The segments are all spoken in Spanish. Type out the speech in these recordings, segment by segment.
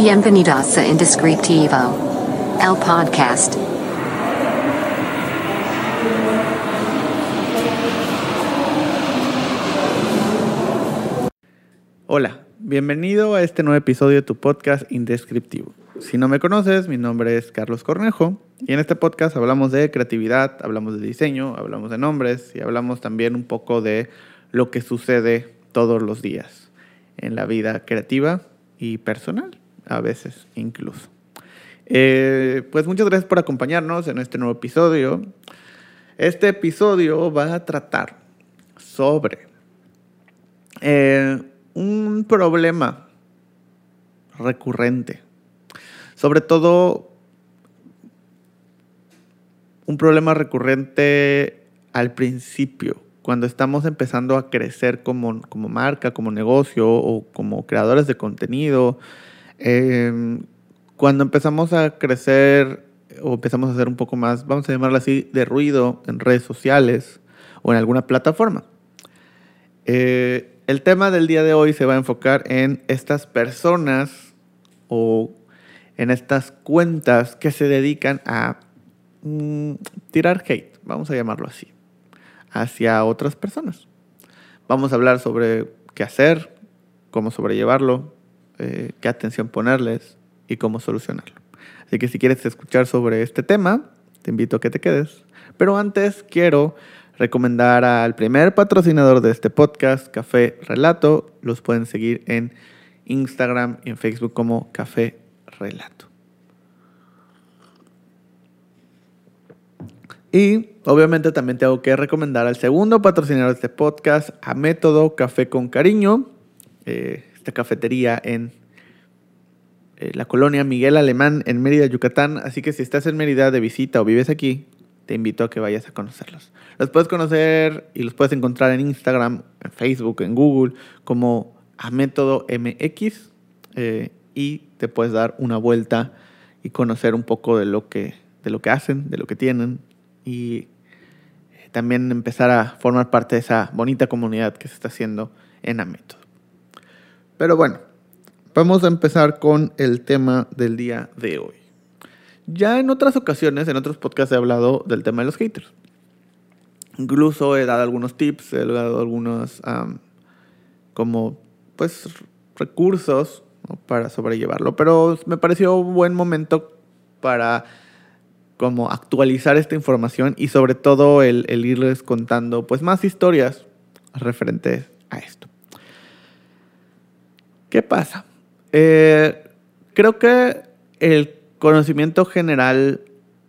Bienvenidos a Indescriptivo, el podcast. Hola, bienvenido a este nuevo episodio de tu podcast Indescriptivo. Si no me conoces, mi nombre es Carlos Cornejo y en este podcast hablamos de creatividad, hablamos de diseño, hablamos de nombres y hablamos también un poco de lo que sucede todos los días en la vida creativa y personal, a veces incluso. Eh, pues muchas gracias por acompañarnos en este nuevo episodio. Este episodio va a tratar sobre eh, un problema recurrente. Sobre todo, un problema recurrente al principio, cuando estamos empezando a crecer como, como marca, como negocio o como creadores de contenido. Eh, cuando empezamos a crecer o empezamos a hacer un poco más, vamos a llamarlo así, de ruido en redes sociales o en alguna plataforma. Eh, el tema del día de hoy se va a enfocar en estas personas o en estas cuentas que se dedican a mm, tirar hate, vamos a llamarlo así, hacia otras personas. Vamos a hablar sobre qué hacer, cómo sobrellevarlo, eh, qué atención ponerles y cómo solucionarlo. Así que si quieres escuchar sobre este tema, te invito a que te quedes. Pero antes quiero recomendar al primer patrocinador de este podcast, Café Relato. Los pueden seguir en Instagram y en Facebook como Café Relato. Y obviamente también tengo que recomendar al segundo patrocinador de este podcast, a Método Café con Cariño, eh, cafetería en eh, la colonia Miguel Alemán en Mérida, Yucatán. Así que si estás en Mérida de visita o vives aquí, te invito a que vayas a conocerlos. Los puedes conocer y los puedes encontrar en Instagram, en Facebook, en Google, como a método MX eh, y te puedes dar una vuelta y conocer un poco de lo que, de lo que hacen, de lo que tienen y eh, también empezar a formar parte de esa bonita comunidad que se está haciendo en Amétodo. Pero bueno, vamos a empezar con el tema del día de hoy. Ya en otras ocasiones, en otros podcasts he hablado del tema de los haters. Incluso he dado algunos tips, he dado algunos como pues recursos para sobrellevarlo. Pero me pareció un buen momento para como actualizar esta información y sobre todo el, irles contando pues más historias referentes a esto. ¿Qué pasa? Eh, creo que el conocimiento general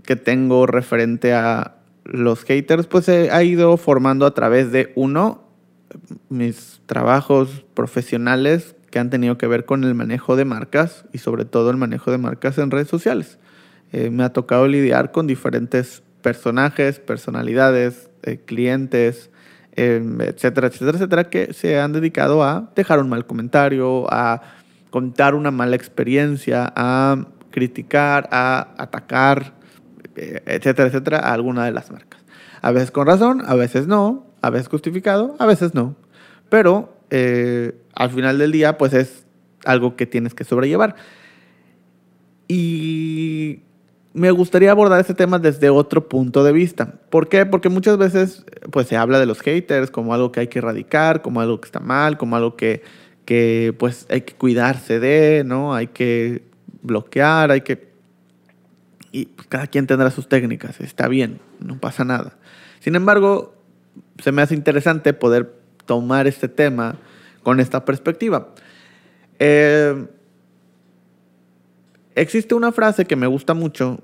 que tengo referente a los haters, pues se ha ido formando a través de uno, mis trabajos profesionales que han tenido que ver con el manejo de marcas y sobre todo el manejo de marcas en redes sociales. Eh, me ha tocado lidiar con diferentes personajes, personalidades, eh, clientes, em, etcétera, etcétera, etcétera, que se han dedicado a dejar un mal comentario, a contar una mala experiencia, a criticar, a atacar, eh, etcétera, etcétera, a alguna de las marcas. A veces con razón, a veces no, a veces justificado, a veces no. Pero eh, al final del día, pues es algo que tienes que sobrellevar. Y me gustaría abordar este tema desde otro punto de vista. ¿Por qué? Porque muchas veces pues, se habla de los haters como algo que hay que erradicar, como algo que está mal, como algo que, que pues, hay que cuidarse de, ¿no? Hay que bloquear, hay que... Y cada quien tendrá sus técnicas, está bien, no pasa nada. Sin embargo, se me hace interesante poder tomar este tema con esta perspectiva. Eh, existe una frase que me gusta mucho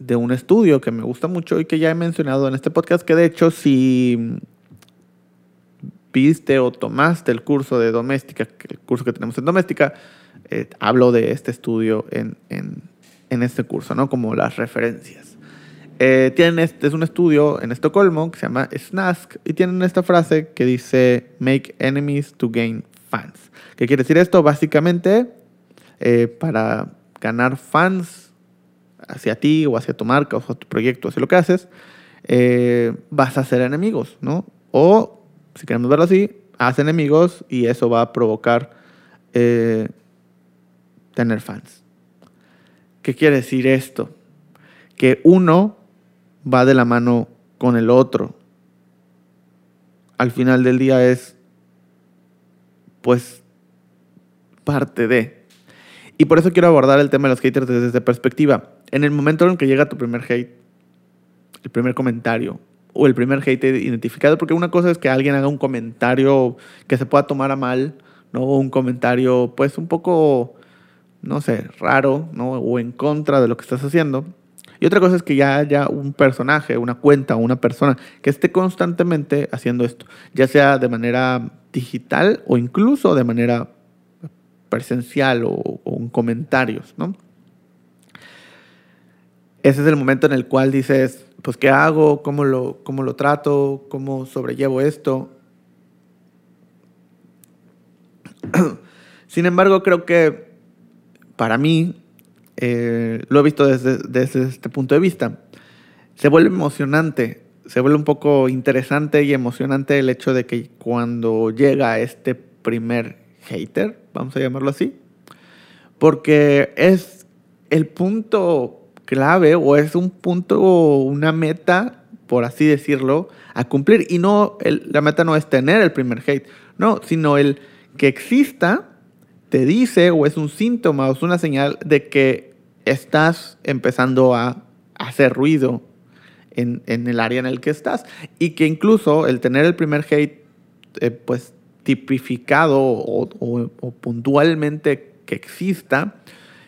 de un estudio que me gusta mucho y que ya he mencionado en este podcast, que de hecho si viste o tomaste el curso de doméstica, el curso que tenemos en doméstica, eh, hablo de este estudio en, este curso, ¿no? Como las referencias. Eh, tienen este, es un estudio en Estocolmo que se llama SNASK y tienen esta frase que dice Make enemies to gain fans. ¿Qué quiere decir esto? Básicamente, eh, para ganar fans hacia ti o hacia tu marca o hacia tu proyecto, hacia lo que haces, vas a hacer enemigos, ¿no? O, si queremos verlo así, haz enemigos y eso va a provocar tener fans. ¿Qué quiere decir esto? Que uno va de la mano con el otro. Al final del día es, pues, parte de. Y por eso quiero abordar el tema de los haters desde esta perspectiva. En el momento en que llega tu primer hate, el primer comentario o el primer hate identificado, porque una cosa es que alguien haga un comentario que se pueda tomar a mal, ¿no? Un comentario, pues, un poco, no sé, raro, ¿no? O en contra de lo que estás haciendo. Y otra cosa es que ya haya un personaje, una cuenta, una persona que esté constantemente haciendo esto, ya sea de manera digital o incluso de manera presencial o, en comentarios, ¿no? Ese es el momento en el cual dices, pues, ¿qué hago? ¿Cómo lo, cómo lo trato? ¿Cómo sobrellevo esto? Sin embargo, creo que para mí eh, lo he visto desde, desde este punto de vista. Se vuelve emocionante, se vuelve un poco interesante y emocionante el hecho de que cuando llega este primer hater, vamos a llamarlo así, porque es el punto clave o es un punto, una meta, por así decirlo, a cumplir. Y no, la meta no es tener el primer hate, no, sino el que exista te dice o es un síntoma o es una señal de que estás empezando a hacer ruido en, el área en el que estás. Y que incluso el tener el primer hate, eh, pues tipificado o, o, puntualmente que exista,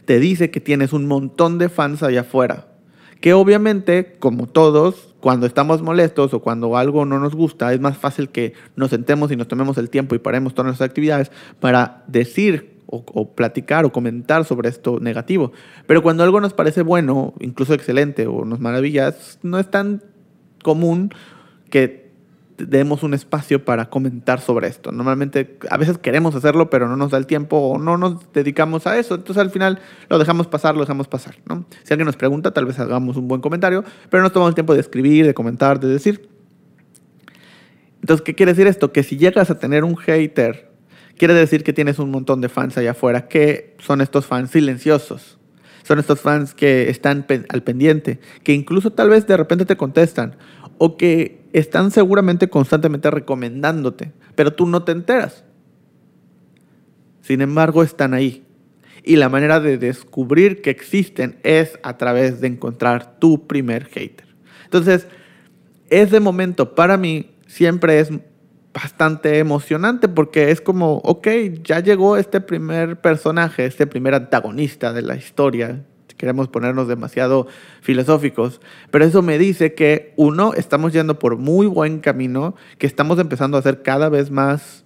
te dice que tienes un montón de fans allá afuera. Que obviamente, como todos, cuando estamos molestos o cuando algo no nos gusta, es más fácil que nos sentemos y nos tomemos el tiempo y paremos todas nuestras actividades para decir o, platicar o comentar sobre esto negativo. Pero cuando algo nos parece bueno, incluso excelente o nos maravilla, no es tan común que demos un espacio para comentar sobre esto. Normalmente a veces queremos hacerlo, pero no nos da el tiempo o no nos dedicamos a eso. Entonces al final lo dejamos pasar, lo dejamos pasar. ¿no? Si alguien nos pregunta, tal vez hagamos un buen comentario, pero no tomamos el tiempo de escribir, de comentar, de decir. Entonces, ¿qué quiere decir esto? Que si llegas a tener un hater quiere decir que tienes un montón de fans allá afuera que son estos fans silenciosos. Son estos fans que están al pendiente, que incluso tal vez de repente te contestan o que están seguramente constantemente recomendándote, pero tú no te enteras. Sin embargo, están ahí. Y la manera de descubrir que existen es a través de encontrar tu primer hater. Entonces, ese momento para mí siempre es bastante emocionante porque es como, ok, ya llegó este primer personaje, este primer antagonista de la historia. Queremos ponernos demasiado filosóficos, pero eso me dice que uno, estamos yendo por muy buen camino, que estamos empezando a hacer cada vez más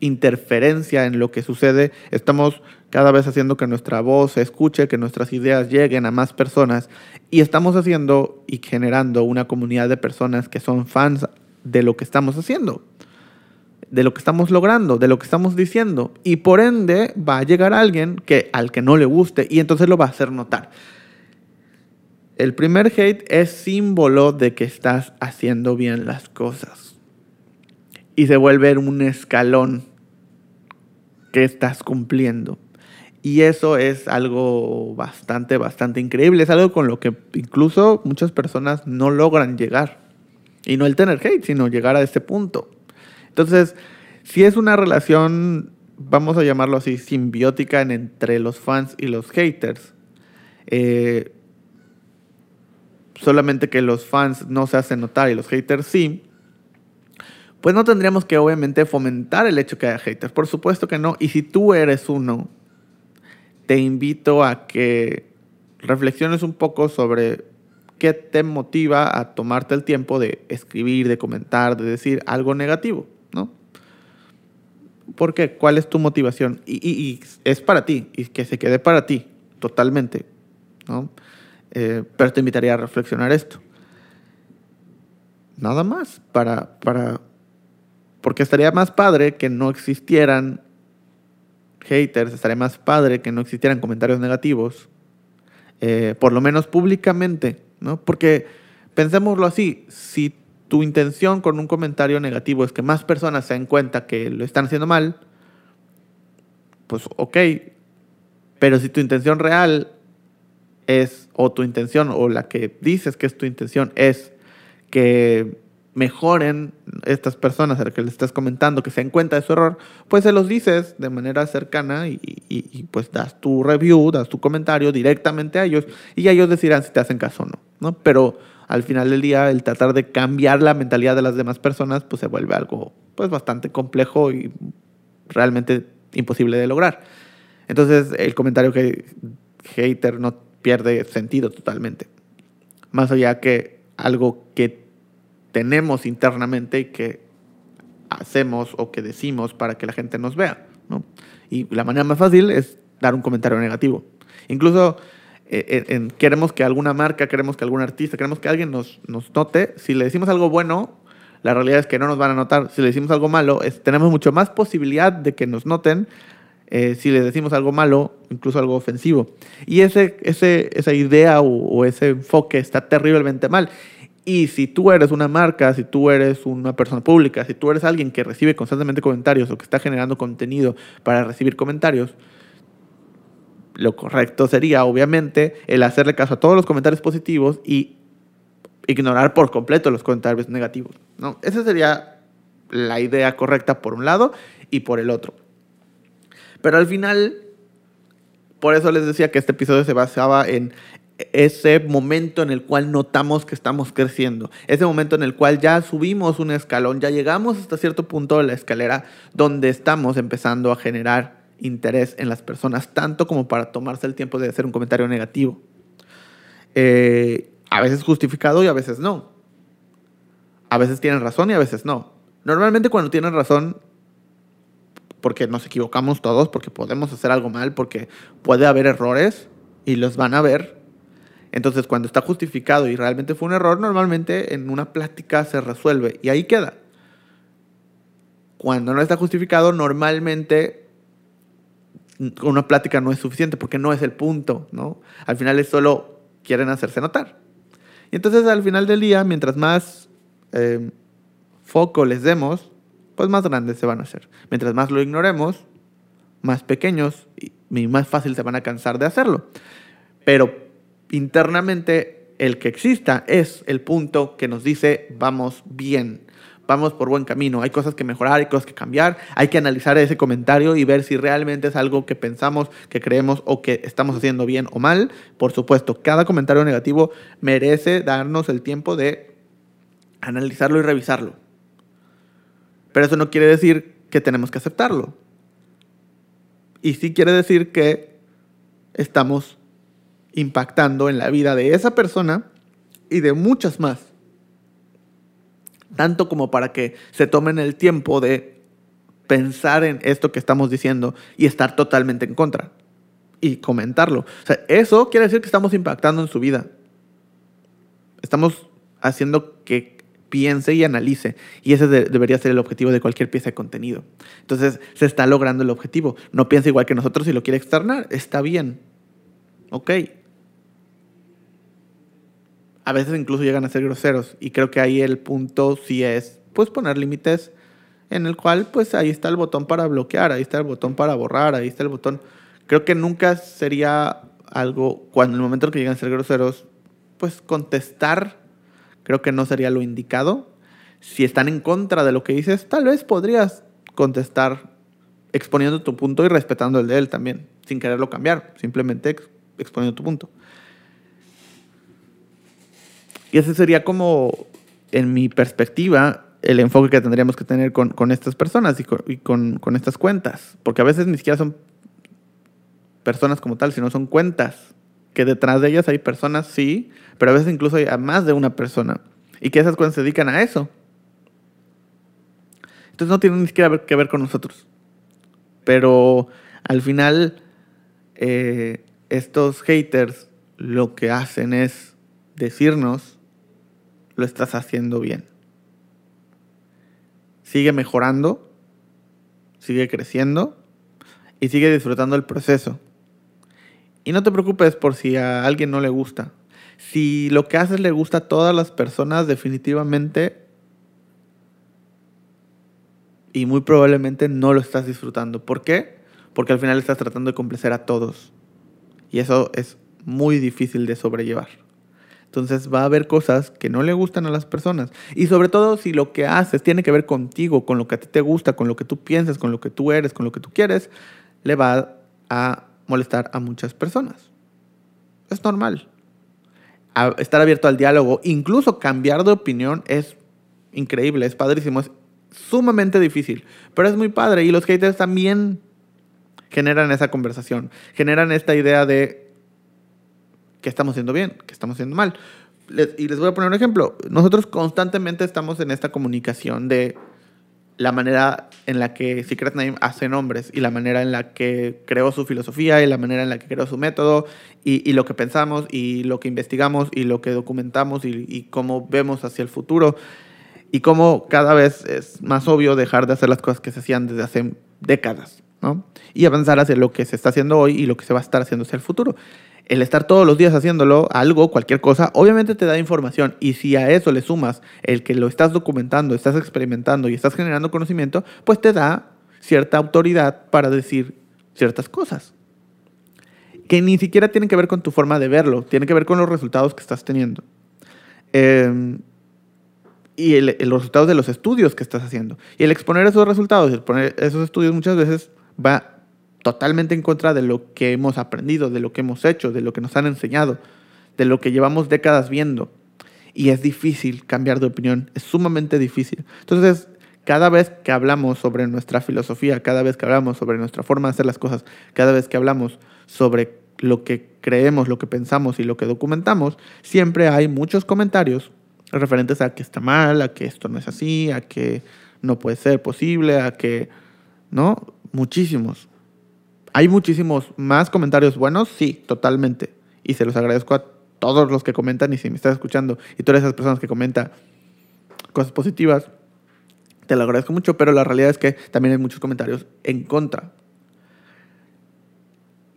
interferencia en lo que sucede, estamos cada vez haciendo que nuestra voz se escuche, que nuestras ideas lleguen a más personas y estamos haciendo y generando una comunidad de personas que son fans de lo que estamos haciendo, de lo que estamos logrando, de lo que estamos diciendo. Y por ende va a llegar alguien que, al que no le guste y entonces lo va a hacer notar. El primer hate es símbolo de que estás haciendo bien las cosas. Y se vuelve un escalón que estás cumpliendo. Y eso es algo bastante, bastante increíble. Es algo con lo que incluso muchas personas no logran llegar. Y no el tener hate, sino llegar a este punto. Entonces, si es una relación, vamos a llamarlo así, simbiótica entre los fans y los haters, eh, solamente que los fans no se hacen notar y los haters sí, pues no tendríamos que obviamente fomentar el hecho que haya haters. Por supuesto que no. Y si tú eres uno, te invito a que reflexiones un poco sobre ¿qué te motiva a tomarte el tiempo de escribir, de comentar, de decir algo negativo? ¿Por qué? ¿Cuál es tu motivación? Y, es para ti, y que se quede para ti, totalmente. ¿no? Eh, pero te invitaría a reflexionar esto. Nada más, para, para, porque estaría más padre que no existieran haters, estaría más padre que no existieran comentarios negativos, eh, por lo menos públicamente, ¿no? Porque pensémoslo así, si tu intención con un comentario negativo es que más personas se den cuenta que lo están haciendo mal, pues ok. Pero si tu intención real es, o tu intención, o la que dices que es tu intención, es que mejoren estas personas a las que les estás comentando, que se den cuenta de su error, pues se los dices de manera cercana y, pues das tu review, das tu comentario directamente a ellos y ellos decidirán si te hacen caso o no, ¿no? Pero al final del día el tratar de cambiar la mentalidad de las demás personas pues se vuelve algo pues bastante complejo y realmente imposible de lograr. Entonces el comentario que hater no pierde sentido totalmente. Más allá que algo que tenemos internamente y que hacemos o que decimos para que la gente nos vea. ¿no? Y la manera más fácil es dar un comentario negativo. Incluso eh, queremos que alguna marca, queremos que algún artista, queremos que alguien nos, nos note. Si le decimos algo bueno, la realidad es que no nos van a notar. Si le decimos algo malo, tenemos mucho más posibilidad de que nos noten eh, si le decimos algo malo, incluso algo ofensivo. Y ese, ese, esa idea o, o, ese enfoque está terriblemente mal. Y si tú eres una marca, si tú eres una persona pública, si tú eres alguien que recibe constantemente comentarios o que está generando contenido para recibir comentarios, lo correcto sería, obviamente, el hacerle caso a todos los comentarios positivos y ignorar por completo los comentarios negativos. ¿no? Esa sería la idea correcta por un lado y por el otro. Pero al final, por eso les decía que este episodio se basaba en ese momento en el cual notamos que estamos creciendo, ese momento en el cual ya subimos un escalón, ya llegamos hasta cierto punto de la escalera donde estamos empezando a generar interés en las personas, tanto como para tomarse el tiempo de hacer un comentario negativo. Eh, a veces justificado y a veces no. A veces tienen razón y a veces no. Normalmente cuando tienen razón, porque nos equivocamos todos, porque podemos hacer algo mal, porque puede haber errores y los van a ver, entonces, cuando está justificado y realmente fue un error, normalmente en una plática se resuelve y ahí queda. Cuando no está justificado, normalmente una plática no es suficiente porque no es el punto, ¿no? Al final es solo quieren hacerse notar. Y entonces al final del día, mientras más eh, foco les demos, pues más grandes se van a hacer. Mientras más lo ignoremos, más pequeños y más fácil se van a cansar de hacerlo. Pero internamente el que exista es el punto que nos dice vamos bien, vamos por buen camino, hay cosas que mejorar, hay cosas que cambiar, hay que analizar ese comentario y ver si realmente es algo que pensamos, que creemos o que estamos haciendo bien o mal. Por supuesto, cada comentario negativo merece darnos el tiempo de analizarlo y revisarlo. Pero eso no quiere decir que tenemos que aceptarlo. Y sí quiere decir que estamos impactando en la vida de esa persona y de muchas más. Tanto como para que se tomen el tiempo de pensar en esto que estamos diciendo y estar totalmente en contra y comentarlo. O sea, eso quiere decir que estamos impactando en su vida. Estamos haciendo que piense y analice. Y ese debería ser el objetivo de cualquier pieza de contenido. Entonces, se está logrando el objetivo. No piensa igual que nosotros y lo quiere externar. Está bien. Ok a veces incluso llegan a ser groseros y creo que ahí el punto sí es pues poner límites en el cual pues ahí está el botón para bloquear, ahí está el botón para borrar, ahí está el botón. Creo que nunca sería algo cuando en el momento en que llegan a ser groseros pues contestar creo que no sería lo indicado. Si están en contra de lo que dices, tal vez podrías contestar exponiendo tu punto y respetando el de él también, sin quererlo cambiar, simplemente exponiendo tu punto. Y ese sería como, en mi perspectiva, el enfoque que tendríamos que tener con, estas personas y, con, con, estas cuentas. Porque a veces ni siquiera son personas como tal, sino son cuentas. Que detrás de ellas hay personas, sí, pero a veces incluso hay a más de una persona. Y que esas cuentas se dedican a eso. Entonces no tienen ni siquiera que ver con nosotros. Pero al final, eh, estos haters lo que hacen es decirnos lo estás haciendo bien. Sigue mejorando, sigue creciendo y sigue disfrutando el proceso. Y no te preocupes por si a alguien no le gusta. Si lo que haces le gusta a todas las personas, definitivamente y muy probablemente no lo estás disfrutando. ¿Por qué? porque al final estás tratando de complacer a todos. Y eso es muy difícil de sobrellevar. Entonces va a haber cosas que no le gustan a las personas. Y sobre todo si lo que haces tiene que ver contigo, con lo que a ti te gusta, con lo que tú piensas, con lo que tú eres, con lo que tú quieres, le va a molestar a muchas personas. Es normal. estar abierto al diálogo, incluso cambiar de opinión es increíble, es padrísimo, es sumamente difícil, pero es muy padre y los haters también generan esa conversación, generan esta idea de que estamos haciendo bien, que estamos haciendo mal. y les voy a poner un ejemplo. Nosotros constantemente estamos en esta comunicación de la manera en la que Secret Name hace nombres y la manera en la que creó su filosofía y la manera en la que creó su método y, lo que pensamos y lo que investigamos y lo que documentamos y, y cómo vemos hacia el futuro y cómo cada vez es más obvio dejar de hacer las cosas que se hacían desde hace décadas. Y avanzar hacia lo que se está haciendo hoy y lo que se va a estar haciendo hacia el futuro. El estar todos los días haciéndolo, algo, cualquier cosa, obviamente te da información. Y si a eso le sumas el que lo estás documentando, estás experimentando y estás generando conocimiento, pues te da cierta autoridad para decir ciertas cosas. Que ni siquiera tienen que ver con tu forma de verlo, tienen que ver con los resultados que estás teniendo. Em, y los resultados de los estudios que estás haciendo. Y el exponer esos resultados, exponer esos estudios muchas veces va totalmente en contra de lo que hemos aprendido, de lo que hemos hecho, de lo que nos han enseñado, de lo que llevamos décadas viendo. Y es difícil cambiar de opinión, es sumamente difícil. Entonces, cada vez que hablamos sobre nuestra filosofía, cada vez que hablamos sobre nuestra forma de hacer las cosas, cada vez que hablamos sobre lo que creemos, lo que pensamos y lo que documentamos, siempre hay muchos comentarios referentes a que está mal, a que esto no es así, a que no puede ser posible, a que, ¿no? Muchísimos. Hay muchísimos más comentarios buenos, sí, totalmente. Y se los agradezco a todos los que comentan y si me estás escuchando y eres esas personas que comentan cosas positivas, te lo agradezco mucho, pero la realidad es que también hay muchos comentarios en contra.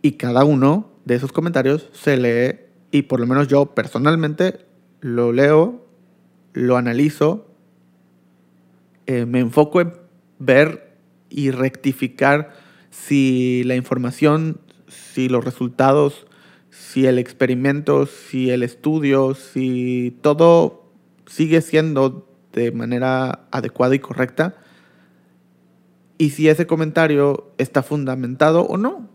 Y cada uno de esos comentarios se lee y por lo menos yo personalmente lo leo, lo analizo, eh, me enfoco en ver y rectificar si la información, si los resultados, si el experimento, si el estudio, si todo sigue siendo de manera adecuada y correcta y si ese comentario está fundamentado o no,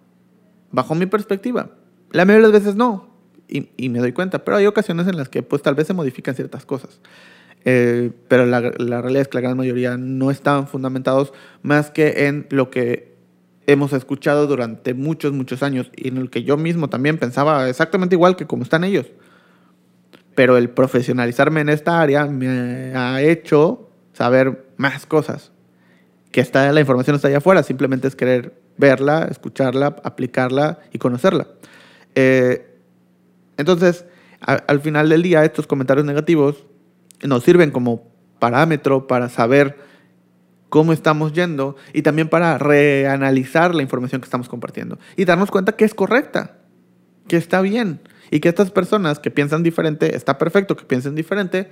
bajo mi perspectiva. La mayoría de las veces no, y, me doy cuenta, pero hay ocasiones en las que pues tal vez se modifican ciertas cosas. Eh, pero la, realidad es que la gran mayoría no estaban fundamentados más que en lo que hemos escuchado durante muchos, muchos años y en el que yo mismo también pensaba exactamente igual que como están ellos. Pero el profesionalizarme en esta área me ha hecho saber más cosas. Que está, la información está allá afuera, simplemente es querer verla, escucharla, aplicarla y conocerla. Eh, entonces, al final del día, estos comentarios negativos nos sirven como parámetro para saber cómo estamos yendo y también para reanalizar la información que estamos compartiendo y darnos cuenta que es correcta, que está bien y que estas personas que piensan diferente, está perfecto que piensen diferente,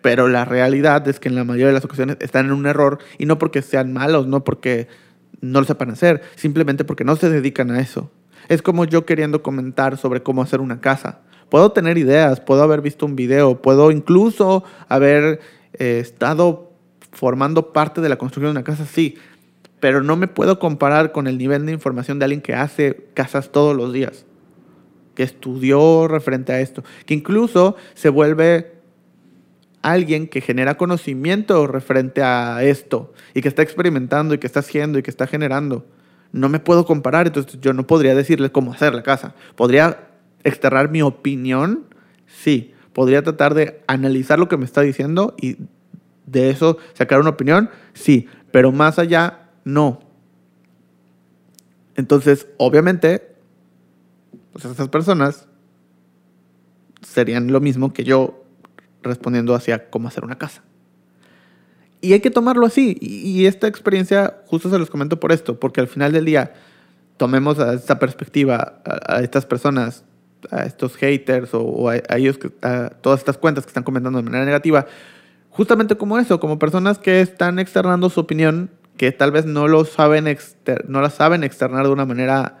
pero la realidad es que en la mayoría de las ocasiones están en un error y no porque sean malos, no porque no lo sepan hacer, simplemente porque no se dedican a eso. Es como yo queriendo comentar sobre cómo hacer una casa. Puedo tener ideas, puedo haber visto un video, puedo incluso haber eh, estado formando parte de la construcción de una casa, sí, pero no me puedo comparar con el nivel de información de alguien que hace casas todos los días, que estudió referente a esto, que incluso se vuelve alguien que genera conocimiento referente a esto y que está experimentando y que está haciendo y que está generando. No me puedo comparar, entonces yo no podría decirle cómo hacer la casa. Podría externar mi opinión, sí. Podría tratar de analizar lo que me está diciendo y de eso sacar una opinión, sí. Pero más allá, no. Entonces, obviamente, pues esas personas serían lo mismo que yo respondiendo hacia cómo hacer una casa. Y hay que tomarlo así. Y, esta experiencia, justo se los comento por esto, porque al final del día, tomemos a esta perspectiva, a estas personas a estos haters o, a, ellos, a todas estas cuentas que están comentando de manera negativa, justamente como eso, como personas que están externando su opinión que tal vez no lo saben, exter no la saben externar de una manera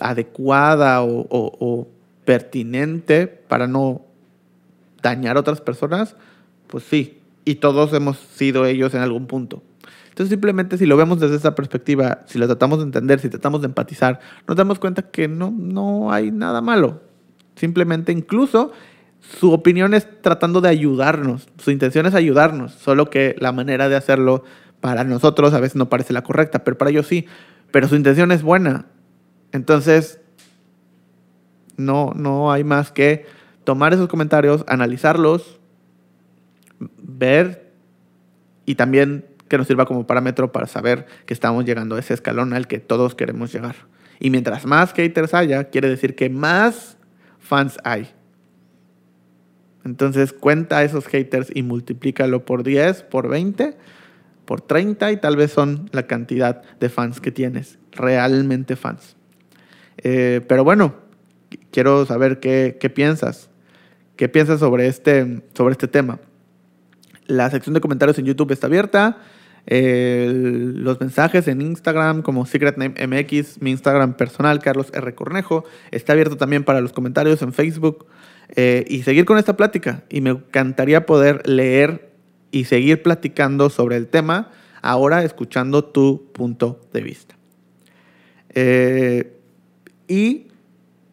adecuada o, o, o pertinente para no dañar a otras personas, pues sí, y todos hemos sido ellos en algún punto. Entonces simplemente si lo vemos desde esa perspectiva, si lo tratamos de entender, si tratamos de empatizar, nos damos cuenta que no, no hay nada malo. Simplemente incluso su opinión es tratando de ayudarnos, su intención es ayudarnos, solo que la manera de hacerlo para nosotros a veces no parece la correcta, pero para ellos sí, pero su intención es buena. Entonces, no, no hay más que tomar esos comentarios, analizarlos, ver y también que nos sirva como parámetro para saber que estamos llegando a ese escalón al que todos queremos llegar. Y mientras más haters haya, quiere decir que más fans hay. Entonces cuenta esos haters y multiplícalo por 10, por 20, por 30 y tal vez son la cantidad de fans que tienes, realmente fans. Eh, pero bueno, quiero saber qué, qué piensas. ¿Qué piensas sobre este, sobre este tema? La sección de comentarios en YouTube está abierta. los mensajes en Instagram como Secret Name MX, mi Instagram personal, Carlos R. Cornejo, está abierto también para los comentarios en Facebook eh, y seguir con esta plática. Y me encantaría poder leer y seguir platicando sobre el tema, ahora escuchando tu punto de vista. Eh, y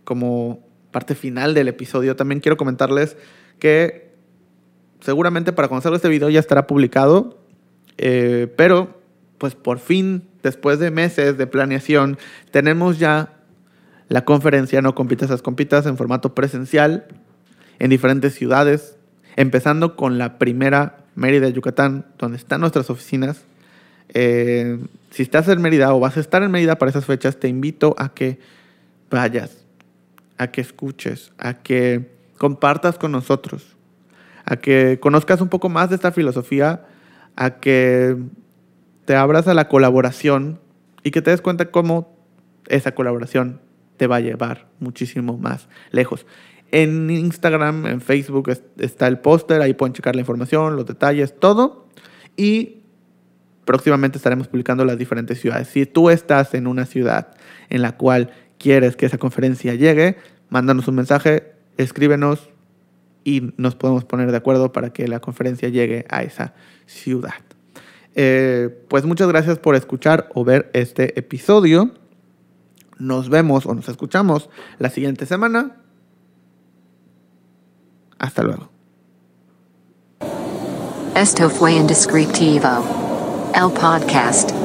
como parte final del episodio, también quiero comentarles que seguramente para conocer este video ya estará publicado, eh, pero pues por fin, después de meses de planeación, tenemos ya la conferencia No Compitas las Compitas en formato presencial en diferentes ciudades, empezando con la primera Mérida, Yucatán, donde están nuestras oficinas. Eh, si estás en Mérida o vas a estar en Mérida para esas fechas, te invito a que vayas a que escuches, a que compartas con nosotros, a que conozcas un poco más de esta filosofía, a que te abras a la colaboración y que te des cuenta cómo esa colaboración te va a llevar muchísimo más lejos. En Instagram, en Facebook está el póster, ahí pueden checar la información, los detalles, todo. Y próximamente estaremos publicando las diferentes ciudades. Si tú estás en una ciudad en la cual quieres que esa conferencia llegue, mándanos un mensaje, escríbenos y nos podemos poner de acuerdo para que la conferencia llegue a esa ciudad. Eh, pues muchas gracias por escuchar o ver este episodio. Nos vemos o nos escuchamos la siguiente semana. Hasta luego. Esto fue Indescriptivo. El podcast.